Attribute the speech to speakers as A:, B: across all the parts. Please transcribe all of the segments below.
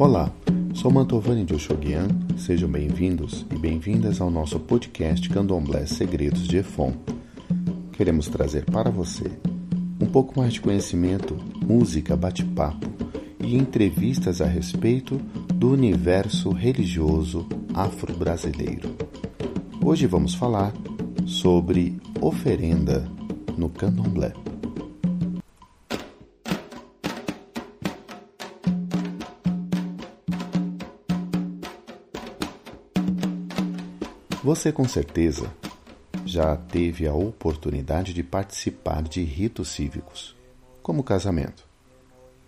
A: Olá, sou Mantovani de Oxoguian, sejam bem-vindos e bem-vindas ao nosso podcast Candomblé Segredos de Efon. Queremos trazer para você um pouco mais de conhecimento, música, bate-papo e entrevistas a respeito do universo religioso afro-brasileiro. Hoje vamos falar sobre oferenda no candomblé. Você com certeza já teve a oportunidade de participar de ritos cívicos, como casamento,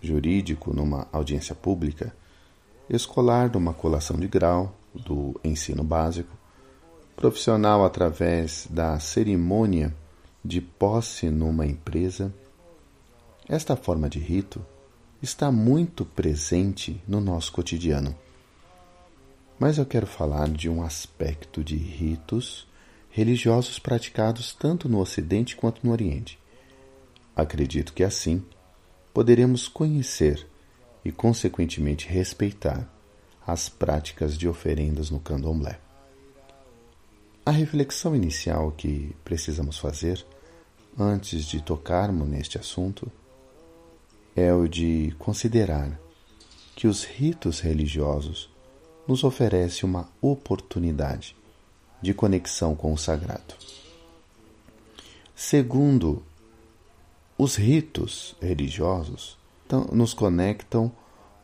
A: jurídico numa audiência pública, escolar numa colação de grau do ensino básico, profissional através da cerimônia de posse numa empresa. Esta forma de rito está muito presente no nosso cotidiano. Mas eu quero falar de um aspecto de ritos religiosos praticados tanto no Ocidente quanto no Oriente. Acredito que assim poderemos conhecer e, consequentemente, respeitar as práticas de oferendas no candomblé. A reflexão inicial que precisamos fazer antes de tocarmos neste assunto é o de considerar que os ritos religiosos nos oferecem uma oportunidade de conexão com o sagrado. Segundo, os ritos religiosos nos conectam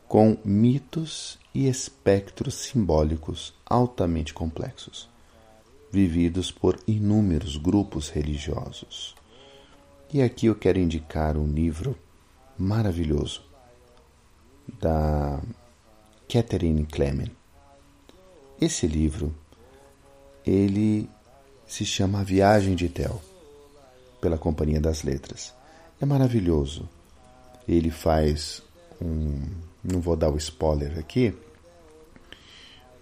A: com mitos e espectros simbólicos altamente complexos vividos por inúmeros grupos religiosos. E aqui eu quero indicar um livro maravilhoso da Catherine Clement. Esse livro, ele se chama A Viagem de Tel, pela Companhia das Letras. É maravilhoso. Ele faz um, não vou dar o spoiler aqui,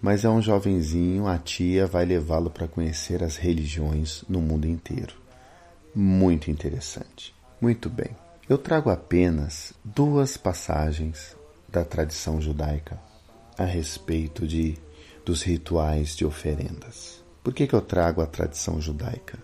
A: mas é um jovenzinho, a tia vai levá-lo para conhecer as religiões no mundo inteiro. Muito interessante. Muito bem. Eu trago apenas duas passagens da tradição judaica a respeito de dos rituais de oferendas. Por que, que eu trago a tradição judaica?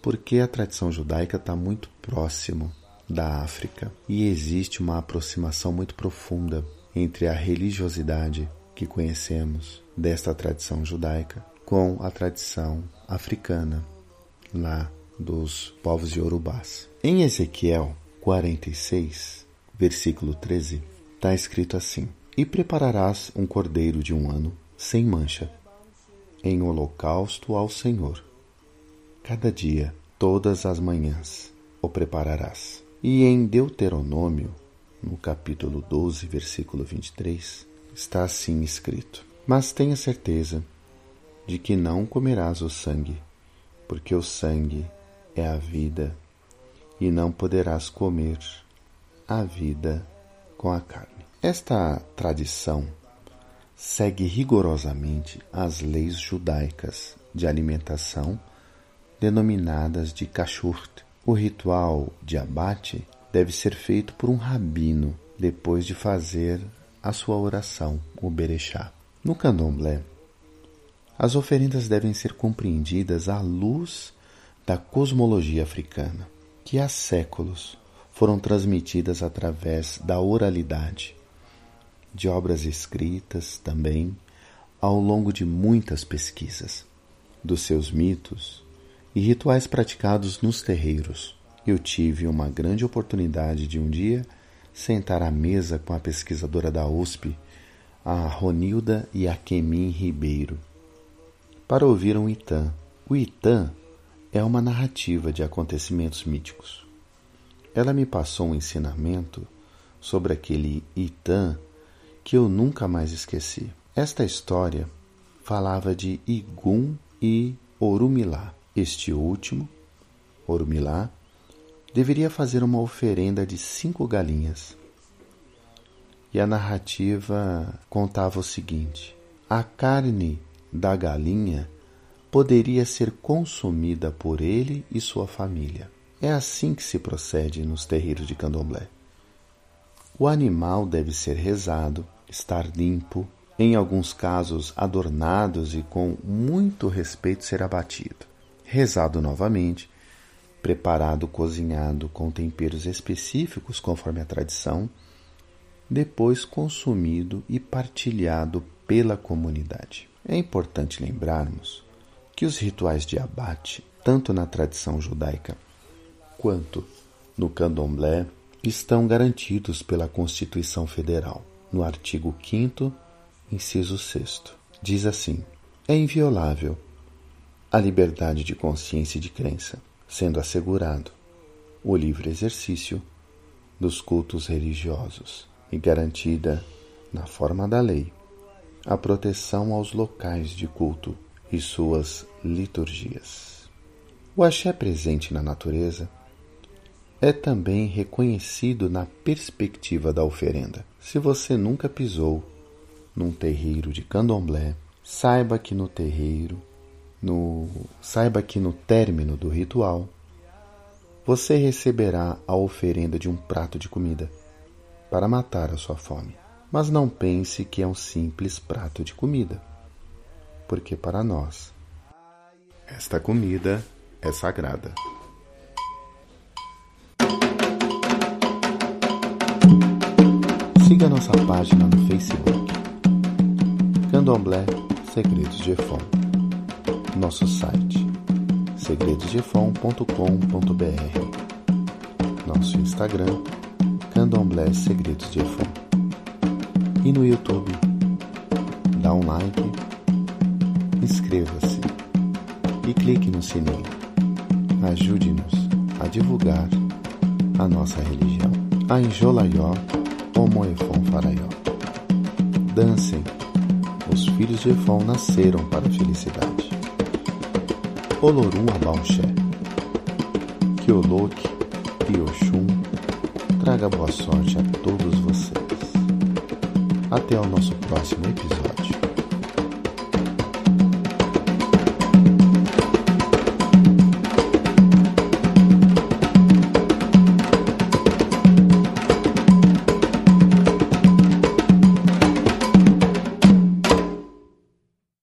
A: Porque a tradição judaica está muito próximo da África e existe uma aproximação muito profunda entre a religiosidade que conhecemos desta tradição judaica com a tradição africana lá dos povos de Urubás. Em Ezequiel 46, versículo 13, está escrito assim: E prepararás um cordeiro de um ano, sem mancha, em holocausto ao Senhor. Cada dia, todas as manhãs, o prepararás. E em Deuteronômio, no capítulo 12, versículo 23, está assim escrito: Mas tenha certeza de que não comerás o sangue, porque o sangue é a vida, e não poderás comer a vida com a carne. Esta tradição segue rigorosamente as leis judaicas de alimentação denominadas de kashrut. O ritual de abate deve ser feito por um rabino depois de fazer a sua oração, o Berechá. No candomblé, as oferendas devem ser compreendidas à luz da cosmologia africana, que há séculos foram transmitidas através da oralidade, de obras escritas também ao longo de muitas pesquisas, dos seus mitos e rituais praticados nos terreiros. Eu tive uma grande oportunidade de um dia sentar à mesa com a pesquisadora da USP, a Ronilda Iaquemin Ribeiro, para ouvir um Itã. O Itã é uma narrativa de acontecimentos míticos. Ela me passou um ensinamento sobre aquele Itã que eu nunca mais esqueci. Esta história falava de Igum e Orumilá. Este último, Orumilá, deveria fazer uma oferenda de cinco galinhas. E a narrativa contava o seguinte: a carne da galinha poderia ser consumida por ele e sua família. É assim que se procede nos terreiros de candomblé. O animal deve ser rezado estar limpo, em alguns casos adornados e com muito respeito ser abatido, rezado novamente, preparado, cozinhado com temperos específicos conforme a tradição, depois consumido e partilhado pela comunidade. É importante lembrarmos que os rituais de abate, tanto na tradição judaica quanto no candomblé, estão garantidos pela Constituição Federal, no artigo 5, inciso 6. Diz assim: é inviolável a liberdade de consciência e de crença, sendo assegurado o livre exercício dos cultos religiosos e garantida, na forma da lei, a proteção aos locais de culto e suas liturgias. O axé presente na natureza é também reconhecido na perspectiva da oferenda. Se você nunca pisou num terreiro de candomblé, saiba que no terreiro, no saiba que no término do ritual, você receberá a oferenda de um prato de comida para matar a sua fome. Mas não pense que é um simples prato de comida, porque para nós esta comida é sagrada. Siga nossa página no Facebook Candomblé Segredos de Efon. Nosso site segredosdefon.com.br. Nosso Instagram Candomblé Segredos de Efon. E no YouTube, dá um like, inscreva-se e clique no sininho. Ajude-nos a divulgar a nossa religião. A Enjolaió, Omoefon Faraió. Dancem, os filhos de Efon nasceram para a felicidade. Olorum Abaoxé. Kiolok e Oxum traga boa sorte a todos vocês. Até o nosso próximo episódio.